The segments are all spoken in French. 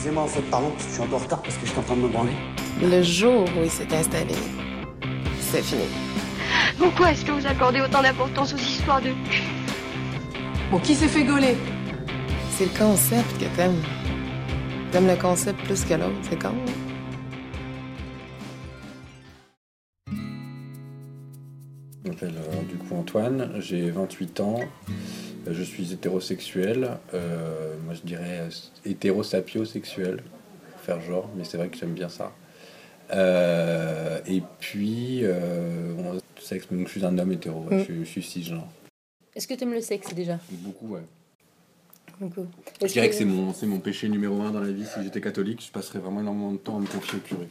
Excusez-moi, en fait, pardon, je suis un peu en retard parce que j'étais en train de me branler. Le jour où il s'est installé, c'est fini. Pourquoi est-ce que vous accordez autant d'importance aux histoires de cul? Bon, qui s'est fait gauler? C'est le concept que t'aimes. T'aimes le concept plus que l'autre, c'est con. hein? Je m'appelle euh, du coup Antoine, j'ai 28 ans, je suis hétérosexuel, euh, moi je dirais euh, hétérosapiosexuel, pour faire genre, mais c'est vrai que j'aime bien ça. Euh, et puis, euh, sexe, donc je suis un homme hétéro, ouais, Mm. je, suis- je suis cisgenre. Est-ce que t'aimes le sexe déjà? Beaucoup, ouais. Beaucoup. Je dirais que c'est mon, c'est mon péché numéro un dans la vie. Si j'étais catholique, je passerais vraiment énormément de temps à me confier au curé.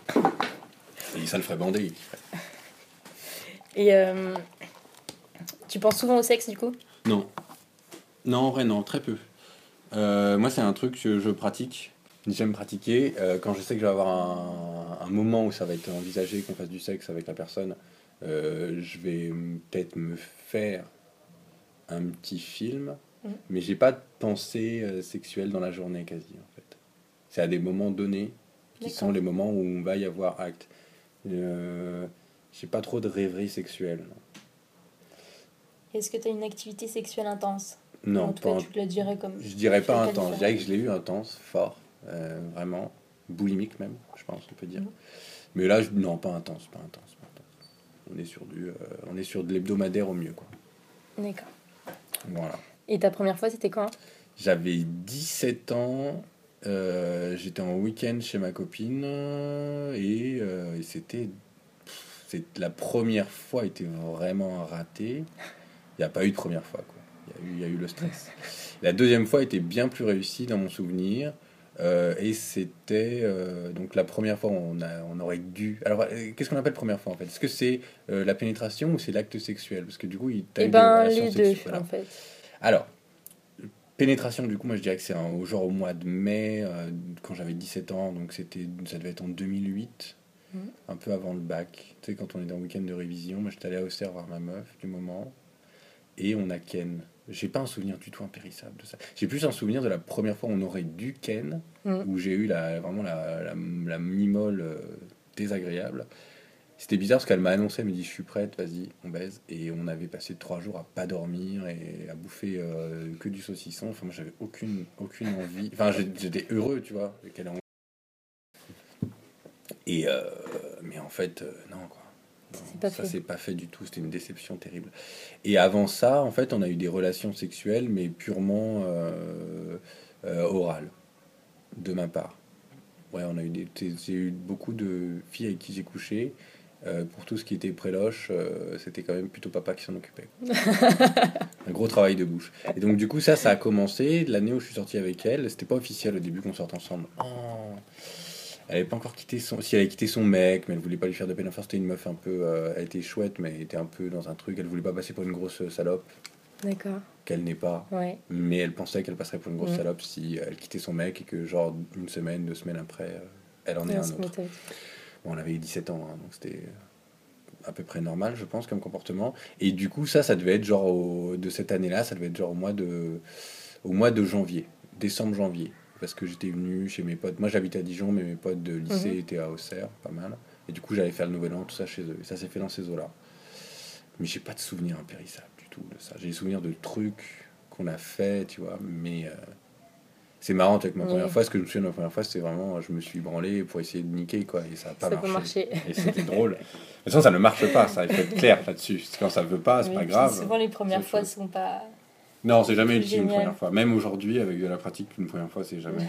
Et ça le ferait bander. il ferait- Et euh, tu penses souvent au sexe du coup? Non. Non, en vrai, non, très peu. Euh, moi, c'est un truc que je pratique. J'aime pratiquer. euh, quand je sais que je vais avoir un, un moment où ça va être envisagé qu'on fasse du sexe avec la personne, euh, je vais peut-être me faire un petit film, Mhm. mais j'ai pas de pensée sexuelle dans la journée quasi, en fait. C'est à des moments donnés qui sont les moments où on va y avoir acte. J'ai pas trop de rêverie sexuelle. Est-ce que t'as une activité sexuelle intense? Non, En tout pas cas, tu le dirais comme. Je dirais pas intense, je dirais que je l'ai eu intense, fort, euh, vraiment, boulimique même, je pense, on peut dire. Mhm. Mais là, je- non, pas intense, pas intense, pas intense. On est sur du, euh, on est sur de l'hebdomadaire au mieux, quoi. D'accord. Voilà. Et ta première fois, c'était quand? J'avais 17 ans, euh, j'étais en week-end chez ma copine et, et c'était, la première fois était vraiment raté. Il n'y a pas eu de première fois, quoi. Il y a eu, il y a eu le stress. La deuxième fois était bien plus réussie dans mon souvenir. euh, et c'était euh, donc la première fois on, a, on aurait dû. Alors euh, qu'est-ce qu'on appelle première fois en fait? Est-ce que c'est la pénétration ou c'est l'acte sexuel? Parce que du coup, il t'as Eh eu des ben, les deux. Voilà. en fait. Alors, pénétration, du coup, moi je dirais que c'est au genre au mois de mai, quand j'avais 17 ans, donc c'était, ça devait être en 2008, Mhm. un peu avant le bac. Tu sais, quand on est dans le week-end de révision, moi j'étais allé à Auxerre voir ma meuf du moment, et on a ken. J'ai pas un souvenir du tout impérissable de ça. J'ai plus un souvenir de la première fois où on aurait dû ken, Mhm. où j'ai eu la, vraiment la, la, la mini-molle euh, désagréable. C'était bizarre parce qu'elle m'a annoncé, elle me dit je suis prête, vas-y, on baise. Et on avait passé trois jours à pas dormir et à bouffer euh, que du saucisson. Enfin, moi j'avais aucune, aucune envie. Enfin, j'étais heureux, tu vois. qu'elle ait envie. Et euh, mais en fait, non, quoi. Non, C'est pas ça fait. s'est pas fait du tout, c'était une déception terrible. Et avant ça, en fait, on a eu des relations sexuelles, mais purement euh, euh, orales, de ma part. Ouais, on a eu des, j'ai- j'ai eu beaucoup de filles avec qui j'ai couché. Euh, pour tout ce qui était préloche, euh, c'était quand même plutôt papa qui s'en occupait. Un gros travail de bouche. Et donc, du coup, ça, ça a commencé l'année où je suis sorti avec elle. C'était pas officiel au début qu'on sorte ensemble. Oh. Elle avait pas encore quitté son. Si elle avait quitté son mec, mais elle voulait pas lui faire de peine. Enfin, c'était une meuf un peu. euh, elle était chouette, mais elle était un peu dans un truc. Elle voulait pas passer pour une grosse salope, D'accord. qu'elle n'est pas. Ouais. Mais elle pensait qu'elle passerait pour une grosse Mhm. salope si elle quittait son mec et que, genre, une semaine, deux semaines après, euh, elle en est un autre. Bon, on avait 17 ans, hein, donc c'était à peu près normal, je pense, comme comportement. Et du coup, ça, ça devait être genre au- de cette année-là, ça devait être genre au mois de, au mois de janvier, décembre-janvier, parce que j'étais venu chez mes potes. Moi, j'habitais à Dijon, mais mes potes de lycée Mhm. étaient à Auxerre, pas mal. Et du coup, j'allais faire le nouvel an, tout ça chez eux. Et ça s'est fait dans ces eaux-là. Mais j'ai pas de souvenir impérissable du tout de ça. J'ai des souvenirs de trucs qu'on a fait, tu vois, mais. euh, c'est marrant avec ma Oui. première fois, ce que je me souviens de ma première fois, c'est vraiment, je me suis branlé pour essayer de niquer, quoi, et ça a pas Ça marché. Et c'était drôle. De toute façon, ça ne marche pas, ça, il faut être clair là-dessus. Quand ça veut pas, c'est Oui, pas grave. Souvent, les premières fois chaud. sont pas. Non, c'est jamais utile une première fois. Même aujourd'hui, avec de la pratique, une première fois, c'est jamais.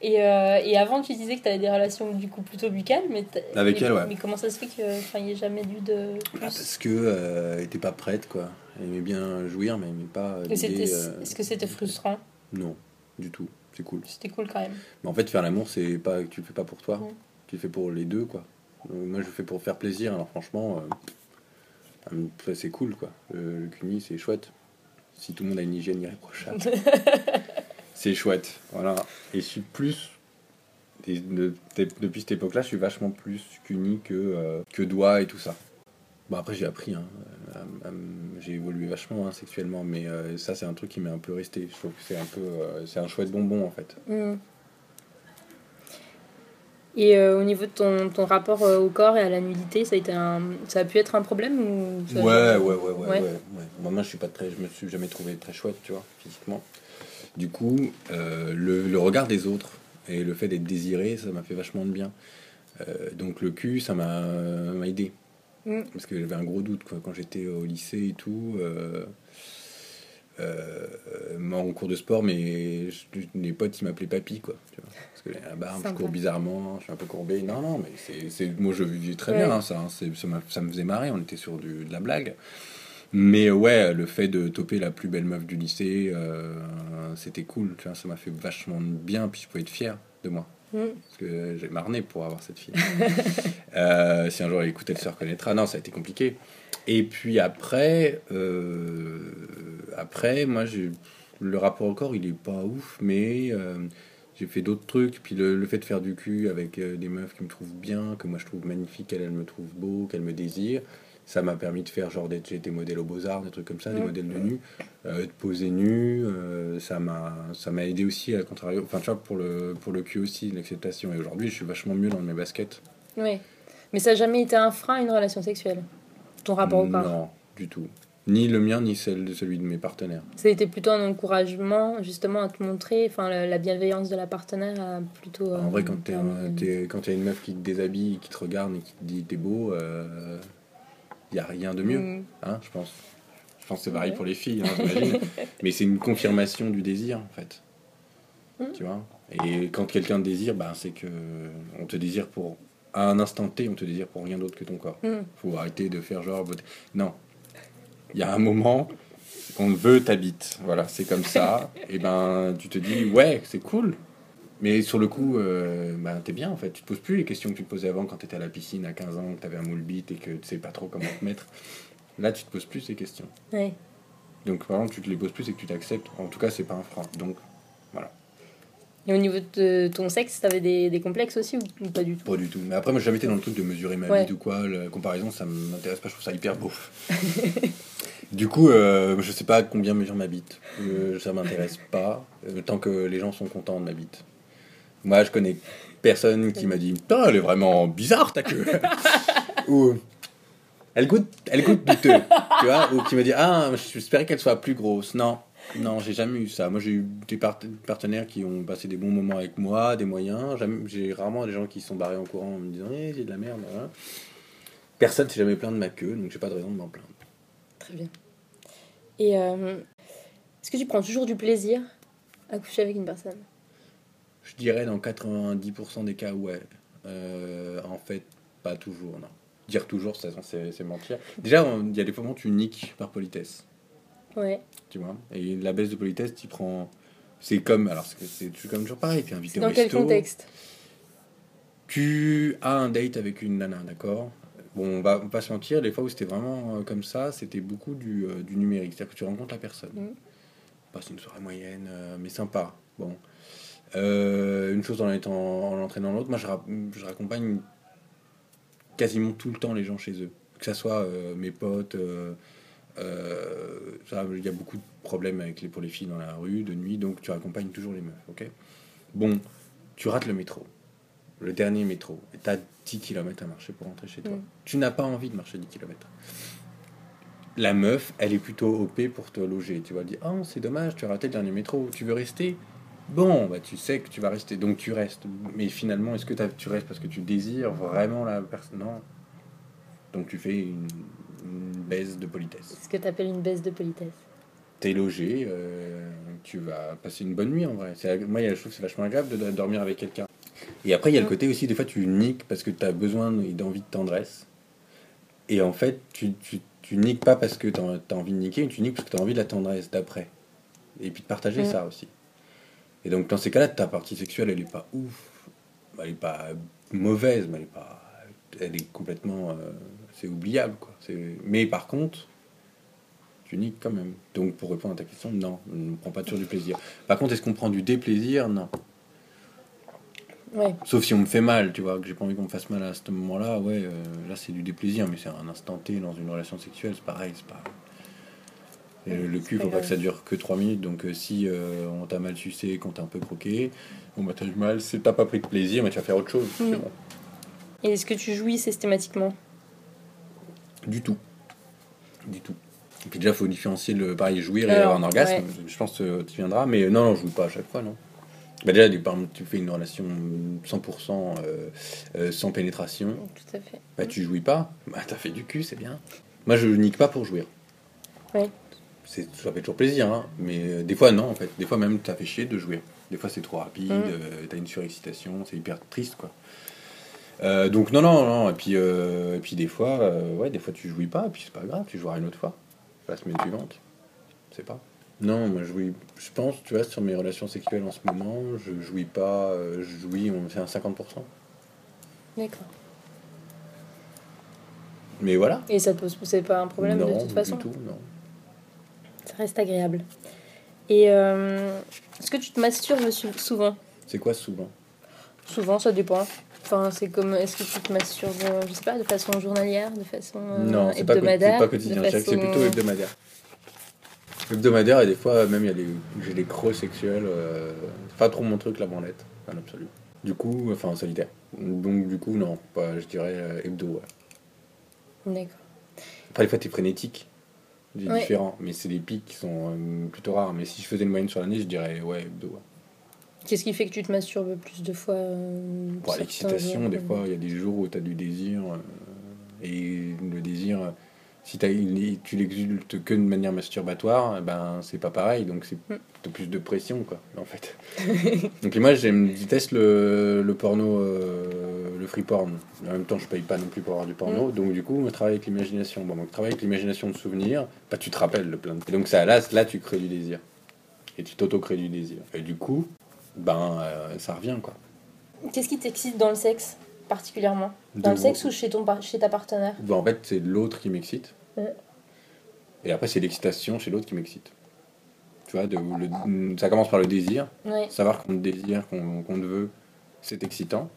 Et, euh, et avant, tu disais que tu avais des relations du coup plutôt buccales, mais, Avec mais- elle, ouais. Mais comment ça se fait qu'il n'y ait jamais eu de Ah, parce que euh, était pas prête, quoi. Elle aimait bien jouir, mais elle aimait pas. Euh, Est-ce que c'était frustrant? Non, du tout. C'est cool. C'était cool quand même. Mais en fait, faire l'amour, c'est pas tu le fais pas pour toi. Tu le fais pour les deux, quoi. Donc, moi, je le fais pour faire plaisir. Alors, franchement, euh, euh, c'est cool, quoi. Le, le cuni, c'est chouette. Si tout le monde a une hygiène irréprochable, c'est chouette. Voilà. Et je suis plus. et de- de- depuis cette époque-là, je suis vachement plus cuni que, euh, que doigt et tout ça. Bon, après, j'ai appris. Hein, à- à- j'ai évolué vachement hein, sexuellement, mais euh, ça, c'est un truc qui m'est un peu resté. Je trouve que c'est un peu. euh, c'est un chouette bonbon, en fait. Hmm. Et euh, au niveau de ton, ton rapport euh, au corps et à la nudité, ça a, été un, ça a pu être un problème ou ça Ouais, ouais, ouais, ouais, ouais, Ouais. ouais. Moi, je suis pas très, je me suis jamais trouvé très chouette, tu vois, physiquement. Du coup, euh, le, le regard des autres et le fait d'être désiré, ça m'a fait vachement de bien. Donc le cul, ça m'a m'a aidé. Mm. Parce que j'avais un gros doute quoi, quand j'étais au lycée et tout. Euh, moi, en cours de sport, mais les potes, ils m'appelaient papy, quoi. Tu vois, parce que la barbe, je cours bizarrement, je suis un peu courbé. Non, non, mais c'est, moi, je vivais très Ouais. bien, hein, ça, hein, ça, me faisait marrer, on était sur du, de la blague. Mais ouais, le fait de toper la plus belle meuf du lycée, euh, c'était cool, tu vois, ça m'a fait vachement bien, puis je pouvais être fier de moi. Parce que j'ai marné pour avoir cette fille. Euh, si un jour elle écoute, elle se reconnaîtra. Non, ça a été compliqué. Et puis après, euh, après, moi, le rapport au corps, il est pas ouf, mais euh, j'ai fait d'autres trucs. Puis le, fait de faire du cul avec des meufs qui me trouvent bien, que moi je trouve magnifique, qu'elles elles me trouvent beau, qu'elles me désirent, ça m'a permis de faire genre d'être, j'ai été modèle aux beaux-arts, des trucs comme ça, des modèles de nu, euh, de poser nu. euh, ça m'a ça m'a aidé aussi à contrario. Enfin, tu vois, pour le, pour le cul aussi, l'acceptation. Et aujourd'hui, je suis vachement mieux dans mes baskets. Ouais. Mais ça n'a jamais été un frein à une relation sexuelle Ton rapport au corps Non, du tout. Ni le mien, ni celle de celui de mes partenaires. Ça a été plutôt un encouragement justement à te montrer, enfin la, la bienveillance de la partenaire a plutôt. euh, En vrai, quand t'es quand il y a une meuf qui te déshabille, qui te regarde et qui te dit t'es beau, il n'y a rien de mieux, Mm. hein, je pense. Je pense que c'est pareil Ouais. pour les filles, hein. Mais c'est une confirmation du désir, en fait. Mm. Tu vois? Et quand quelqu'un te désire, ben, c'est que on te désire pour... À un instant T, on te désire pour rien d'autre que ton corps. Mm. faut arrêter de faire genre... Non. Il y a un moment, on veut ta bite. Voilà, c'est comme ça. et ben, tu te dis, ouais, c'est cool. Mais sur le coup, euh, ben, t'es bien en fait. Tu te poses plus les questions que tu te posais avant quand t'étais à la piscine à 15 ans, que t'avais un moule bite et que tu sais pas trop comment te mettre. Là, tu te poses plus ces questions. Ouais. Donc, par exemple, tu te les poses plus et que tu t'acceptes. En tout cas, c'est pas un frein. Donc, Et au niveau de ton sexe, t'avais des, des complexes aussi ou, ou pas du tout? Pas du tout. Mais après, moi, j'ai jamais été dans le truc de mesurer ma Ouais. bite ou quoi. La comparaison, ça m'intéresse pas. Je trouve ça hyper beau. du coup, euh, je sais pas combien mesure ma bite. Euh, ça m'intéresse pas. euh, tant que les gens sont contents de ma bite. Moi, je connais personne qui m'a dit Putain, elle est vraiment bizarre ta queue. ou elle goûte, elle goûte douteux. tu vois Ou qui m'a dit Ah, j'espérais qu'elle soit plus grosse. Non. Non, j'ai jamais eu ça. Moi, j'ai eu des part- partenaires qui ont passé des bons moments avec moi, des moyens. Jamais- J'ai rarement des gens qui se sont barrés en courant en me disant Eh, j'ai de la merde. voilà. Personne s'est jamais plaint de ma queue, donc j'ai pas de raison de m'en plaindre. Très bien. Et euh, est-ce que tu prends toujours du plaisir à coucher avec une personne? Je dirais dans 90% des cas, ouais. Euh, en fait, pas toujours, non. Dire toujours, ça, c'est mentir. Déjà, il y a des moments où tu niques par politesse, Ouais. tu vois? Et la baisse de politesse, tu prends. C'est comme. Alors, c'est comme toujours pareil. Tu es invité au dans quel resto. contexte? Tu as un date avec une nana, d'accord? Bon, on va, on va pas se mentir, les fois où c'était vraiment euh, comme ça, c'était beaucoup du, euh, du numérique. C'est-à-dire que tu rencontres la personne. Passe une soirée moyenne, euh, mais sympa. Bon. Euh, une chose en étant en l'entraînant l'autre, moi je, ra- je raccompagne quasiment tout le temps les gens chez eux. Que ça soit euh, mes potes, euh, ça, il y a beaucoup de problèmes avec les, pour les filles dans la rue, de nuit, donc tu raccompagnes toujours les meufs, ok? Bon, tu rates le métro, le dernier métro, et tu as 10 km à marcher pour rentrer chez toi. Mm. Tu n'as pas envie de marcher 10 km. La meuf, elle est plutôt OP pour te loger. Tu vas dire, oh, c'est dommage, tu as raté le dernier métro, tu veux rester? Bon, bah, tu sais que tu vas rester, donc tu restes. Mais finalement, est-ce que tu restes parce que tu désires vraiment la personne Non. Donc tu fais une, une baisse de politesse. Ce que tu appelles une baisse de politesse. T'es logé, euh, tu vas passer une bonne nuit en vrai. Moi, je trouve que c'est vachement agréable de, dormir avec quelqu'un. Et après, il y a le côté aussi, des fois, tu niques parce que tu as besoin d'envie de tendresse. Et en fait, tu, tu, tu niques pas parce que tu as, envie de niquer, tu niques parce que tu as envie de la tendresse d'après. Et puis de partager Mm. ça aussi. Et donc, dans ces cas-là, ta partie sexuelle, elle est pas ouf. Elle est pas mauvaise, mais elle est pas. Elle est complètement. euh, c'est oubliable, quoi. Mais par contre, tu niques quand même. Donc, pour répondre à ta question, non, on ne prend pas toujours du plaisir. Par contre, est-ce qu'on prend du déplaisir? Non. Ouais. Sauf si on me fait mal, tu vois, que j'ai pas envie qu'on me fasse mal à ce moment-là, ouais, euh, là c'est du déplaisir, mais c'est un instant T dans une relation sexuelle, c'est pareil, c'est pas. Et le cul, faut pas que ça dure que 3 minutes. Donc, euh, si euh, on t'a mal sucé, qu'on t'a un peu croqué, bon, bah, t'as eu mal, c'est t'as pas pris de plaisir, mais tu vas faire autre chose. Mm. bon. Et est-ce que tu jouis systématiquement? Du tout. Du tout. Et puis déjà, il faut différencier le pareil, jouir et avoir un orgasme. ouais. Je pense que tu viendras, mais non, non, je joue pas à chaque fois, non. Bah déjà, des- par exemple, tu fais une relation 100% euh, euh, sans pénétration, Tout à fait. bah tu jouis pas, bah t'as fait du cul, c'est bien. Moi, je nique pas pour jouir. C'est, ça fait toujours plaisir, hein, mais euh, des fois, non, en fait. Des fois, même, t'as fait chier de jouir. Des fois, c'est trop rapide, Mm. euh, t'as une surexcitation, c'est hyper triste, quoi. Euh, donc, non, non, non. Et puis, et puis des fois, ouais, des fois, tu jouis pas, et puis c'est pas grave, tu joueras une autre fois. La semaine suivante. Je sais pas. Non, moi, je jouis, je pense, tu vois, sur mes relations sexuelles en ce moment, je jouis pas, je jouis, on fait un 50%. D'accord. Mais voilà. Et ça te pose c'est pas un problème non, de toute façon Du tout, non. Reste agréable. Et euh, est-ce que tu te masturbes sou- souvent? C'est quoi souvent? Souvent, ça dépend. Enfin, c'est comme, est-ce que tu te masturbes, euh, je sais pas, de façon journalière, de façon euh, Non, c'est pas, co- c'est hebdomadaire pas quotidien, c'est plutôt hebdomadaire. Hebdomadaire et des fois même il j'ai des creux sexuels, euh, c'est pas trop mon truc la branlette, en absolu. Du coup, enfin en solitaire. Donc du coup non, pas, je dirais euh, hebdo. Ouais. D'accord. Après des fois t'es frénétique, c'est Ouais. différent, mais c'est des pics qui sont euh, plutôt rares. Mais si je faisais une moyenne sur l'année, je dirais ouais hebdo. Ouais. Qu'est-ce qui fait que tu te masturbes plus de fois euh, Bon, certains L'excitation, des fois il y a des jours où t'as du désir euh, et le désir. euh, Si une- tu l'exultes que de manière masturbatoire, eh ben c'est pas pareil, donc c'est Mm. plus de pression quoi, en fait. donc moi je déteste le, le porno, le free porn. En même temps je paye pas non plus pour avoir du porno, donc du coup on travaille avec l'imagination. Bon donc travailler avec l'imagination de souvenirs, bah tu te rappelles le plein de... Et donc ça là, là tu crées du désir. Et tu t'auto-crées du désir. Et du coup, ben euh, ça revient quoi. Qu'est-ce qui t'excite dans le sexe, particulièrement? Dans De le sexe ou chez, ton, par- chez ta partenaire? Bah, en fait, c'est l'autre qui m'excite. Et après, c'est l'excitation chez l'autre qui m'excite. Tu vois, de, le- ça commence par le désir. Savoir qu'on te désire, qu'on qu'on te veut, c'est excitant.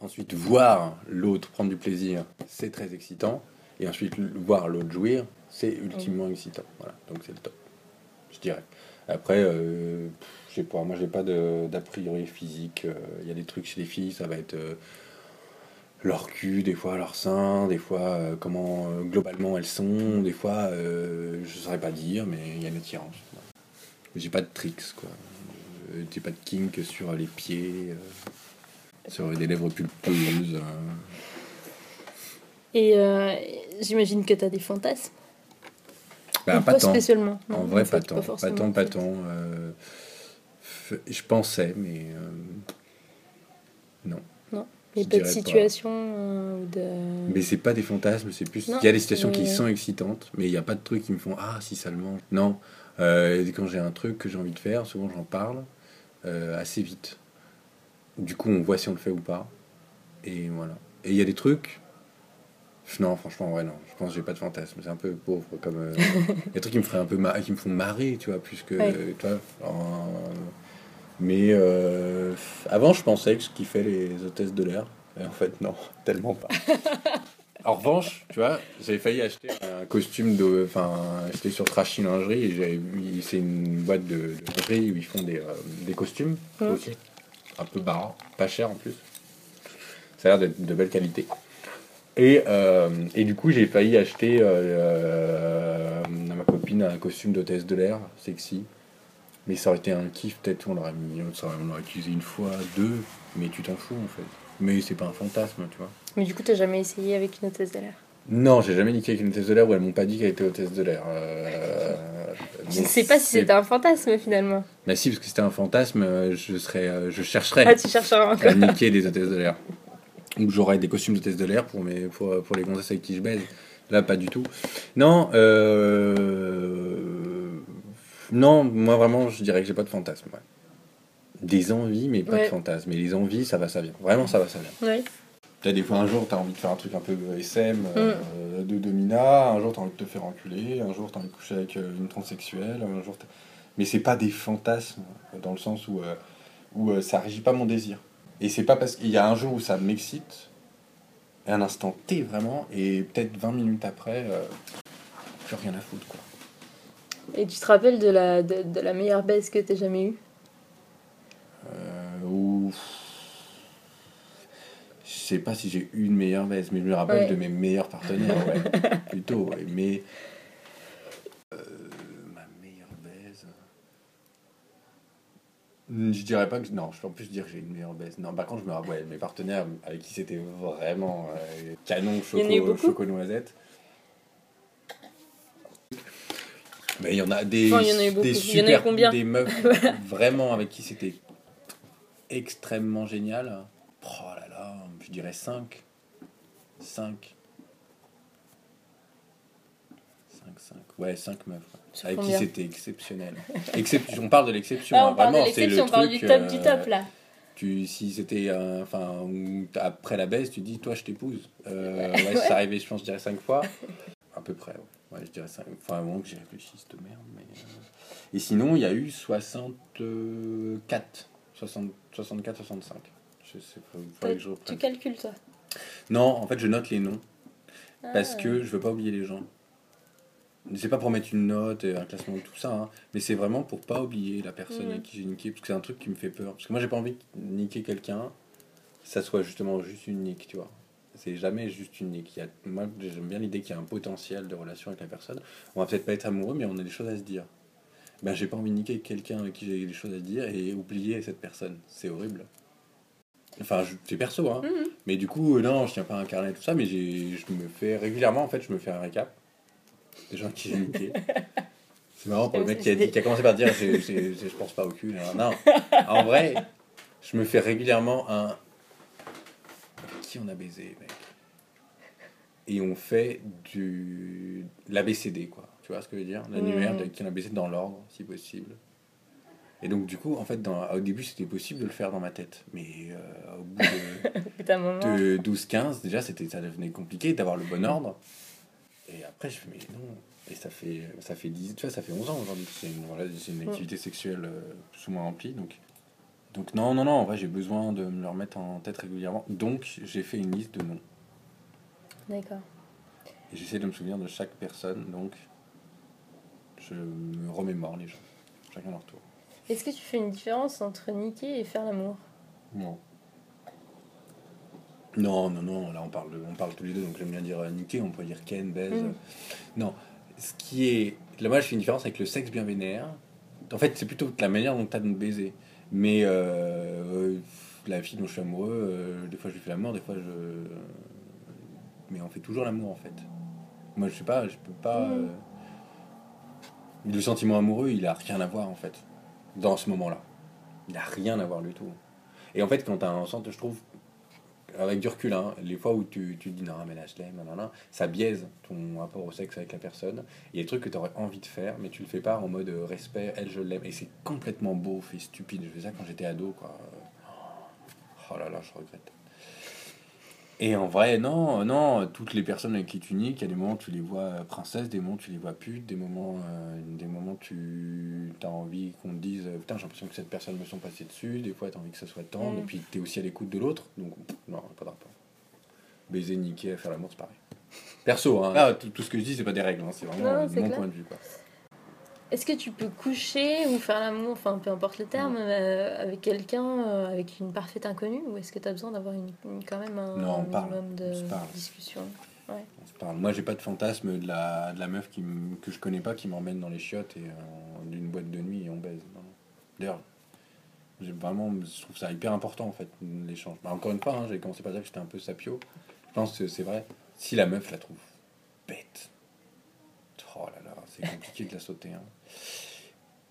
Ensuite, voir l'autre prendre du plaisir, c'est très excitant. Et ensuite, voir l'autre jouir, c'est ultimement excitant. Voilà, donc c'est le top, je dirais. Après, euh, je sais pas, moi j'ai pas d'a priori physique. Euh, Il y a des trucs chez les filles, ça va être euh, leur cul, des fois leur sein, des fois euh, comment globalement elles sont, des fois je saurais pas dire, mais il y a une attirance. J'ai pas de tricks quoi. J'ai pas de kink sur les pieds, sur des lèvres pulpeuses. euh. Et euh, j'imagine que tu as des fantasmes. Bah, pas tant. spécialement. En non, vrai, en pas tant. Pas, tant, pas tant. euh, je pensais, mais euh, non. N'y a pas de pas. situation euh, ou de. Mais c'est pas des fantasmes, c'est plus. Non, Il y a des situations qui mais- sont excitantes, mais il n'y a pas de trucs qui me font Ah, si seulement. Non. Euh, et quand j'ai un truc que j'ai envie de faire, souvent j'en parle assez vite. Du coup, on voit si on le fait ou pas. Et voilà. Et il y a des trucs. Non, franchement, ouais, non. Je pense que j'ai pas de fantasme. C'est un peu pauvre. comme euh, Il y a des trucs qui me, feraient un peu mar- qui me font marrer, tu vois, plus que. Ouais. tu vois, en- Mais euh, avant, je pensais que je kiffais les hôtesses de l'air. Et en fait, non, tellement pas. En revanche, tu vois, j'avais failli acheter un costume de. Enfin, j'étais sur Trashy Lingerie et. C'est une boîte de, de lingerie où ils font des, euh, des costumes Ouais. Un peu barrant, pas cher en plus. Ça a l'air d'être de belle qualité. Et, euh, et du coup, j'ai failli acheter euh, euh, à ma copine un costume d'hôtesse de l'air, sexy. Mais ça aurait été un kiff, peut-être on l'aurait mis, on l'aurait utilisé une fois, deux, mais tu t'en fous en fait. Mais c'est pas un fantasme, tu vois. Mais du coup, tu jamais essayé avec une hôtesse de l'air? Non, j'ai jamais niqué avec une hôtesse de l'air où elles m'ont pas dit qu'elle était hôtesse de l'air. Euh, Je ne sais pas si c'était un fantasme finalement. Mais si, parce que c'était un fantasme, euh, je serais, euh, je chercherais Ah, tu à niquer des hôtesses de l'air. Ou j'aurais des costumes d'hôtesses de l'air pour, mes, pour, pour les gonzesses avec qui je baise. Là, pas du tout. Non, euh... non, moi vraiment, je dirais que j'ai pas de fantasme. ouais. Des envies, mais pas Ouais. de fantasme. Et les envies, ça va, ça vient. Vraiment, ça va, ça vient. Ouais. T'as des fois un jour t'as envie de faire un truc un peu SM Mm. euh, de domina, un jour t'as envie de te faire enculer, un jour t'as envie de coucher avec euh, une transsexuelle, un jour mais c'est pas des fantasmes dans le sens où euh, où euh, ça régit pas mon désir. Et c'est pas parce qu'il y a un jour où ça m'excite, un instant T vraiment, et peut-être 20 minutes après, euh, plus rien à foutre quoi. Et tu te rappelles de la, de, de la meilleure baisse que t'aies jamais eue? Euh, ou... Sais pas si j'ai une meilleure baisse, mais je me rappelle Ouais. de mes meilleurs partenaires, ouais. Plutôt, ouais. Mais. euh, ma meilleure baisse. Hmm, Je dirais pas que. Non, je peux en plus dire que j'ai une meilleure baisse. Non, par contre, je me rappelle, mes partenaires avec qui c'était vraiment euh, canon, choco, choco noisette. Mais il y en a des, Enfin, il y en a eu beaucoup. des Il y en a eu super, combien des meufs vraiment avec qui c'était extrêmement génial. Oh je dirais 5. 5. 5, 5. Ouais, 5 meufs. Sur avec qui c'était exceptionnel. Excep- on parle de l'exception. Hein, on parle de vraiment, c'est le on parle du truc, top euh, du top là. tu, si c'était euh, enfin t- après la baisse, tu dis toi je t'épouse. Euh, Ouais. ouais, ça arrivé, je pense, je dirais 5 fois. À peu près, ouais. Ouais, je dirais 5. Enfin, à un moment que j'y réfléchisse de merde. Mais, euh, Et sinon, il y a eu 64. 60, 64, 65. Je sais pas, faudrait que je Tu calcules toi Non, en fait, je note les noms. Parce Ah. que je veux pas oublier les gens. C'est pas pour mettre une note, et un classement tout ça, hein, mais c'est vraiment pour pas oublier la personne Mhm. avec qui j'ai niqué, parce que c'est un truc qui me fait peur. Parce que moi j'ai pas envie de niquer quelqu'un, ça soit justement juste une nique, tu vois. C'est jamais juste une nique. Il y a, moi j'aime bien l'idée qu'il y a un potentiel de relation avec la personne. On va peut-être pas être amoureux, mais on a des choses à se dire. Ben j'ai pas envie de niquer quelqu'un avec qui j'ai des choses à dire et oublier cette personne. C'est horrible. Enfin, je- c'est perso, hein. Mhm. Mais du coup, euh, non, je tiens pas un carnet, tout ça, mais j'ai, je me fais régulièrement, en fait, je me fais un récap des gens qui j'ai niqué. C'est marrant pour le mec qui a, dit, qui a commencé par dire j'ai- j'ai- j'ai- je pense pas au cul. Non, non. en vrai, je me fais régulièrement un. Qui on a baisé, mec? Et on fait du. l'ABCD, quoi. Tu vois ce que je veux dire? L'annuaire de Mhm. qui on a baisé dans l'ordre, si possible. Et donc, du coup, en fait, dans, au début, c'était possible de le faire dans ma tête. Mais euh, au bout de Au bout d'un moment. de 12-15, déjà, c'était, ça devenait compliqué d'avoir le bon ordre. Et après, je fais, mais non. Et ça fait, ça fait 10, tu vois, ça fait 11 ans aujourd'hui que c'est une, voilà, c'est une activité sexuelle euh, plus ou moins remplie. Donc, donc non, non, non, en vrai, j'ai besoin de me le remettre en tête régulièrement. Donc, j'ai fait une liste de noms. D'accord. Et j'essaie de me souvenir de chaque personne. Donc, je me remémore les gens, chacun leur tour. Est-ce que tu fais une différence entre niquer et faire l'amour? Non. Non, non, non, là on parle, on parle tous les deux, donc j'aime bien dire euh, niquer, on pourrait dire ken, baise. Mm. Non, ce qui est. Là, moi je fais une différence avec le sexe bien vénère. En fait, c'est plutôt la manière dont tu as de me baiser. Mais euh, euh, la fille dont je suis amoureux, euh, des fois je lui fais l'amour, des fois je. Mais on fait toujours l'amour en fait. Moi je sais pas, je peux pas. Mm. euh, Le sentiment amoureux, il a rien à voir en fait, dans ce moment-là. Il a rien à voir du tout. Et en fait, quand tu as un centre, je trouve, avec du recul, hein, les fois où tu, tu te dis non, mais là je l'aime, ça biaise ton rapport au sexe avec la personne. Il y a des trucs que tu aurais envie de faire, mais tu le fais pas en mode euh, respect, elle je l'aime. Et c'est complètement beau et stupide. Je faisais ça quand j'étais ado, quoi. Oh là là, je regrette. Et en vrai, non, non, toutes les personnes avec qui tu niques, il y a des moments où tu les vois euh, princesses, des moments où tu les vois putes, des moments, euh, des moments où tu as envie qu'on te dise Putain, j'ai l'impression que cette personne me sont passées dessus, des fois tu as envie que ça soit tendre, Mm. et puis tu es aussi à l'écoute de l'autre, donc pff, non, pas de rapport. Baiser, niquer, faire l'amour, c'est pareil. Perso, hein, là, tout, tout ce que je dis, c'est pas des règles, hein, c'est vraiment Non, euh, mon clair. point de vue. Quoi. Est-ce que tu peux coucher ou faire l'amour, enfin peu importe le terme, euh, avec quelqu'un, euh, avec une parfaite inconnue Ou est-ce que tu as besoin d'avoir une, une- quand même un Non, on parle, minimum on de parle. discussion? On se parle. Moi, j'ai pas de fantasme de la, de la meuf qui m- que je connais pas qui m'emmène dans les chiottes et euh, d'une boîte de nuit et on baise. D'ailleurs, vraiment, je trouve ça hyper important en fait, l'échange. Bah, encore une fois, hein, j'ai commencé par dire que j'étais un peu sapio. Je pense que c'est vrai. Si la meuf la trouve bête, oh là là, c'est compliqué de la sauter. hein.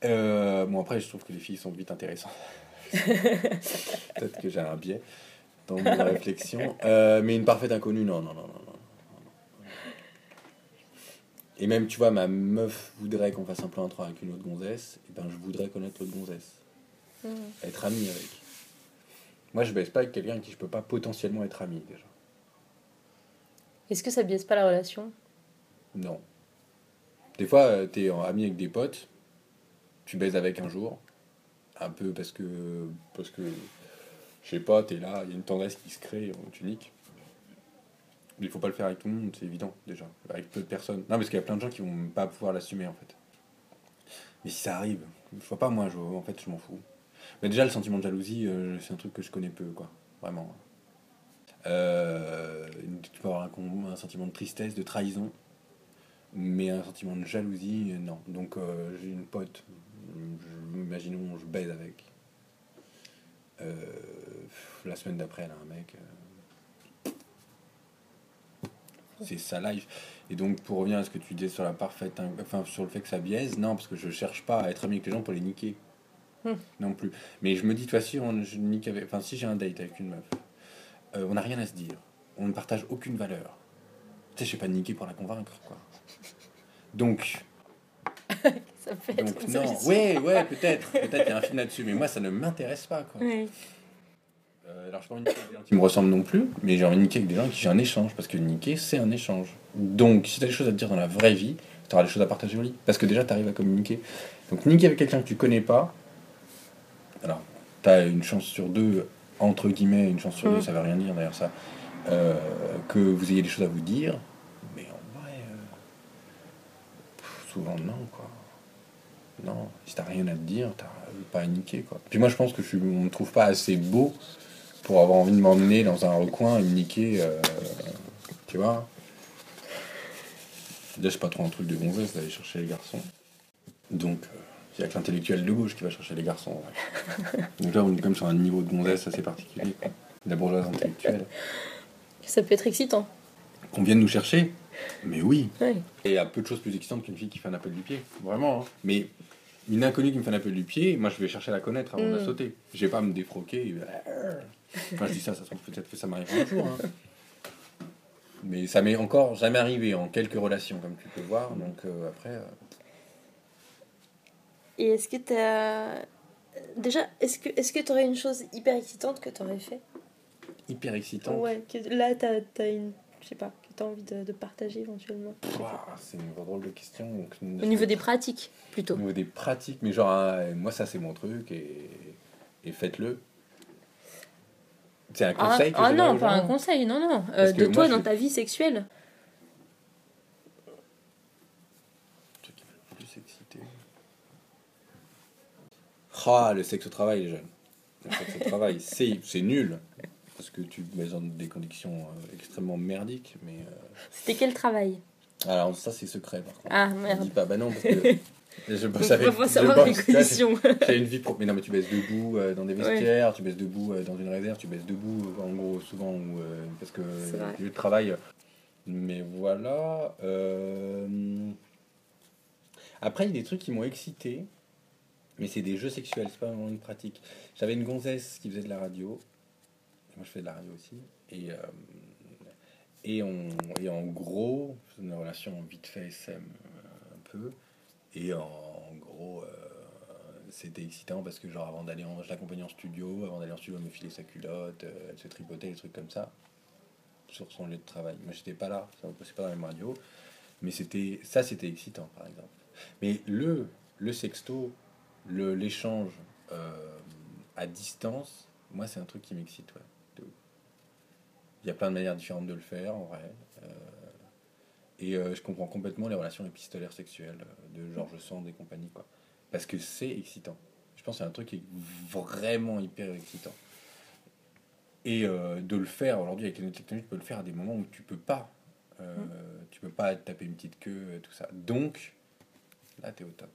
Euh, bon, après, je trouve que les filles sont vite intéressantes. Peut-être que j'ai un biais dans ma réflexion. Euh, mais une parfaite inconnue, non, non, non, non. non. Et même, tu vois, ma meuf voudrait qu'on fasse un plan 3 avec une autre gonzesse, et ben je voudrais connaître l'autre gonzesse. Mhm. Être ami avec. Moi, je baisse pas avec quelqu'un avec qui je peux pas potentiellement être ami, déjà. Est-ce que ça biaise pas la relation? Non. Des fois, euh, t'es en ami avec des potes, tu baises avec un jour, un peu parce que, parce que je sais pas, t'es là, il y a une tendresse qui se crée, tu niques. Mais il faut pas le faire avec tout le monde, c'est évident, déjà. Avec peu de personnes. Non, parce qu'il y a plein de gens qui vont pas pouvoir l'assumer, en fait. Mais si ça arrive, je vois pas, moi, je, en fait, je m'en fous. Mais déjà, le sentiment de jalousie, euh, c'est un truc que je connais peu, quoi. Vraiment. Euh, tu peux avoir un, sentiment de tristesse, de trahison, mais un sentiment de jalousie, non. Donc, euh, j'ai une pote, je, imaginons, je baise avec. Euh, la semaine d'après, elle a un mec. c'est sa life. Et donc, pour revenir à ce que tu disais sur la parfaite, enfin, sur le fait que ça biaise, non, parce que je cherche pas à être ami avec les gens pour les niquer. Hmm. Non plus. Mais je me dis, toi, si, on, je nique avec, enfin, si j'ai un date avec une meuf, euh, on n'a rien à se dire. On ne partage aucune valeur. Je pas niquer pour la convaincre, quoi. Donc. ça peut être donc, non, ouais, ouais, peut-être. Peut-être il y a un film là-dessus, mais moi, ça ne m'intéresse pas, quoi. Oui. Euh, alors, je pas niquer avec des gens qui me ressemblent non plus, mais j'ai envie de niquer avec des gens avec qui j'ai un échange, parce que niquer, c'est un échange. Donc, si tu as des choses à te dire dans la vraie vie, tu auras des choses à partager au lit, parce que déjà, tu arrives à communiquer. Donc, niquer avec quelqu'un que tu connais pas, alors, tu as une chance sur deux, entre guillemets, une chance sur deux, mm. ça veut rien dire d'ailleurs, ça, euh, que vous ayez des choses à vous dire, mais en vrai, euh, souvent non, quoi. Non, si t'as rien à te dire, t'as pas à niquer, quoi. Puis moi, je pense que je, on me trouve pas assez beau pour avoir envie de m'emmener dans un recoin et me niquer, euh, tu vois. Déjà, c'est pas trop un truc de gonzesse d'aller chercher les garçons. Donc, il y a que l'intellectuel de gauche qui va chercher les garçons. Donc là, on est comme sur un niveau de gonzesse assez particulier. La bourgeoise intellectuelle. Ça peut être excitant. Qu'on vienne nous chercher Mais oui. Et il y a peu de choses plus excitantes qu'une fille qui fait un appel du pied. Vraiment. Hein. Mais une inconnue qui me fait un appel du pied, moi je vais chercher à la connaître avant de la mm. sauter. Je vais pas me défroquer. Enfin, je dis ça, ça peut-être que ça m'arrive un jour. Hein. Mais ça m'est encore jamais arrivé en quelques relations, comme tu peux voir. Donc euh, après. Euh. Et est-ce que tu as. Déjà, est-ce que est-ce que tu aurais une chose hyper excitante que tu aurais fait? Hyper excitante? Ouais, que là tu as, une. Je sais pas, tu as envie de, partager éventuellement. c'est une drôle de question. Au niveau des pratiques, plutôt. Au niveau des pratiques, mais genre, ah, moi ça c'est mon truc et, et faites-le. C'est un ah, conseil Ah, non, pas un conseil, non, non. Euh, de toi dans ta vie sexuelle. qui le plus exciter. Ah, le sexe au travail, les jeunes. Le sexe au travail, c'est nul. Parce que tu mets dans des conditions euh, extrêmement merdiques. mais... Euh, C'était quel travail? Alors, ça, c'est secret, par contre. Ah, merde. dis pas, bah non, parce que Je bosse avec. savoir les conditions. J'ai une vie propre. Mais non, mais tu baisses debout euh, dans des vestiaires, tu baisses debout euh, dans une réserve, tu baisses debout, en gros, souvent, ou, parce que le lieu de travail. Mais voilà. Après, il y a des trucs qui m'ont excité, mais c'est des jeux sexuels, c'est pas vraiment une pratique. J'avais une gonzesse qui faisait de la radio. Moi, je fais de la radio aussi. Et. Et, on, et en gros, une relation vite fait SM un peu. Et en, gros, euh, c'était excitant parce que, genre, avant d'aller en. Je l'accompagnais en studio, avant d'aller en studio, elle me filait sa culotte, euh, elle se tripotait, des trucs comme ça, sur son lieu de travail. Moi, j'étais pas là, ça ne passait pas dans la même radio, mais c'était ça, c'était excitant, par exemple. Mais le, le sexto, l'échange euh, à distance, moi, c'est un truc qui m'excite. Il y a plein de manières différentes de le faire, en vrai. Et euh, je comprends complètement les relations épistolaires sexuelles euh, de Georges Sand et compagnie, quoi. Parce que c'est excitant. Je pense que c'est un truc qui est vraiment hyper excitant. Et euh, de le faire aujourd'hui avec les technologies, tu peux le faire à des moments où tu peux pas. Mm. Tu peux pas taper une petite queue, tout ça. Donc, là, tu es au top.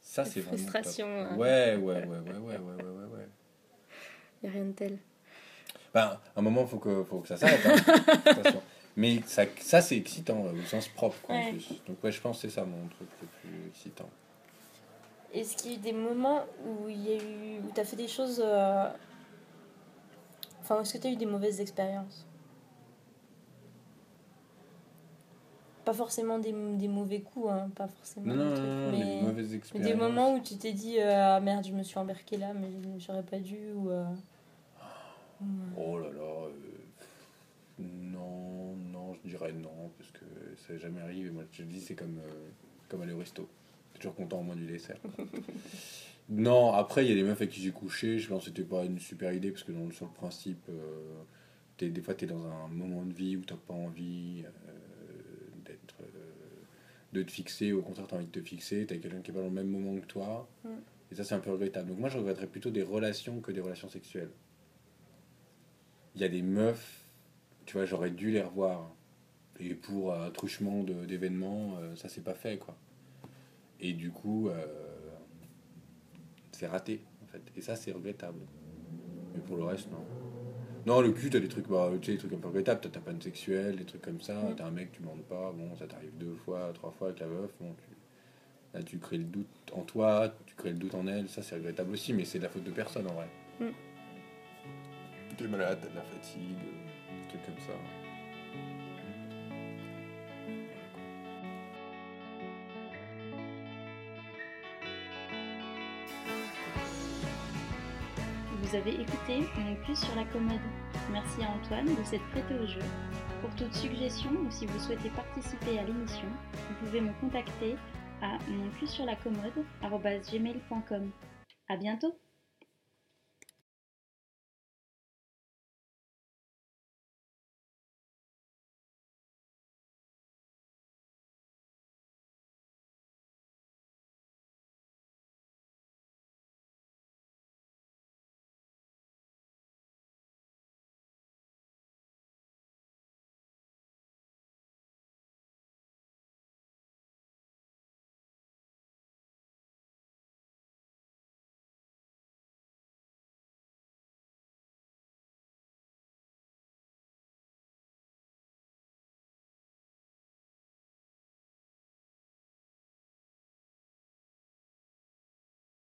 Ça, c'est vraiment. Frustration. Hein. Ouais, ouais, ouais, ouais, ouais, ouais, ouais, ouais. Il n'y a rien de tel. Ben, à un moment, il faut que, faut que ça s'arrête. Hein. Mais ça, ça c'est excitant, au sens propre, quoi, en plus. Donc, ouais, je pense que c'est ça mon truc le plus excitant. Est-ce qu'il y a eu des moments où il y a eu. où tu as fait des choses. Euh, enfin, est-ce que tu as eu des mauvaises expériences? Pas forcément des, des mauvais coups, hein, pas forcément. Non, non, non, mais, des mauvaises expériences. Des moments où tu t'es dit Ah merde, je me suis embarqué là, mais j'aurais pas dû, ou. Euh, oh là là. Non, non, je dirais non, parce que ça n'est jamais arrivé. Moi, je dis, c'est comme, euh, comme aller au resto. toujours content au moins du dessert. non, après, il y a des meufs avec qui j'ai couché. Je pense que c'était pas une super idée, parce que dans, sur le principe, euh, des fois, tu es dans un moment de vie où tu n'as pas envie euh, d'être de te fixer, au contraire, tu as envie de te fixer, tu as quelqu'un qui est pas dans le même moment que toi. Mm. Et ça, c'est un peu regrettable. Donc moi, je regretterais plutôt des relations que des relations sexuelles. Il y a des meufs, tu vois, j'aurais dû les revoir. Et pour un truchement de- d'événements, euh, ça s'est pas fait, quoi. Et du coup, euh, c'est raté, en fait. Et ça, c'est regrettable. Mais pour le reste, non. Non, le cul, t'as des trucs, bah, tu sais, des trucs un peu regrettables. T'as ta panne sexuelle, des trucs comme ça. Mm. T'as un mec, tu demandes pas. Bon, ça t'arrive deux fois, trois fois avec la meuf. Bon, tu... Là, tu crées le doute en toi, tu crées le doute en elle. Ça, c'est regrettable aussi, mais c'est de la faute de personne, en vrai. Mm. Malade, de la fatigue, euh, des trucs comme ça. Vous avez écouté Mon cul sur la commode. Merci à Antoine de s'être prêté au jeu. Pour toute suggestion ou si vous souhaitez participer à l'émission, vous pouvez me contacter à mon cul sur la commode À bientôt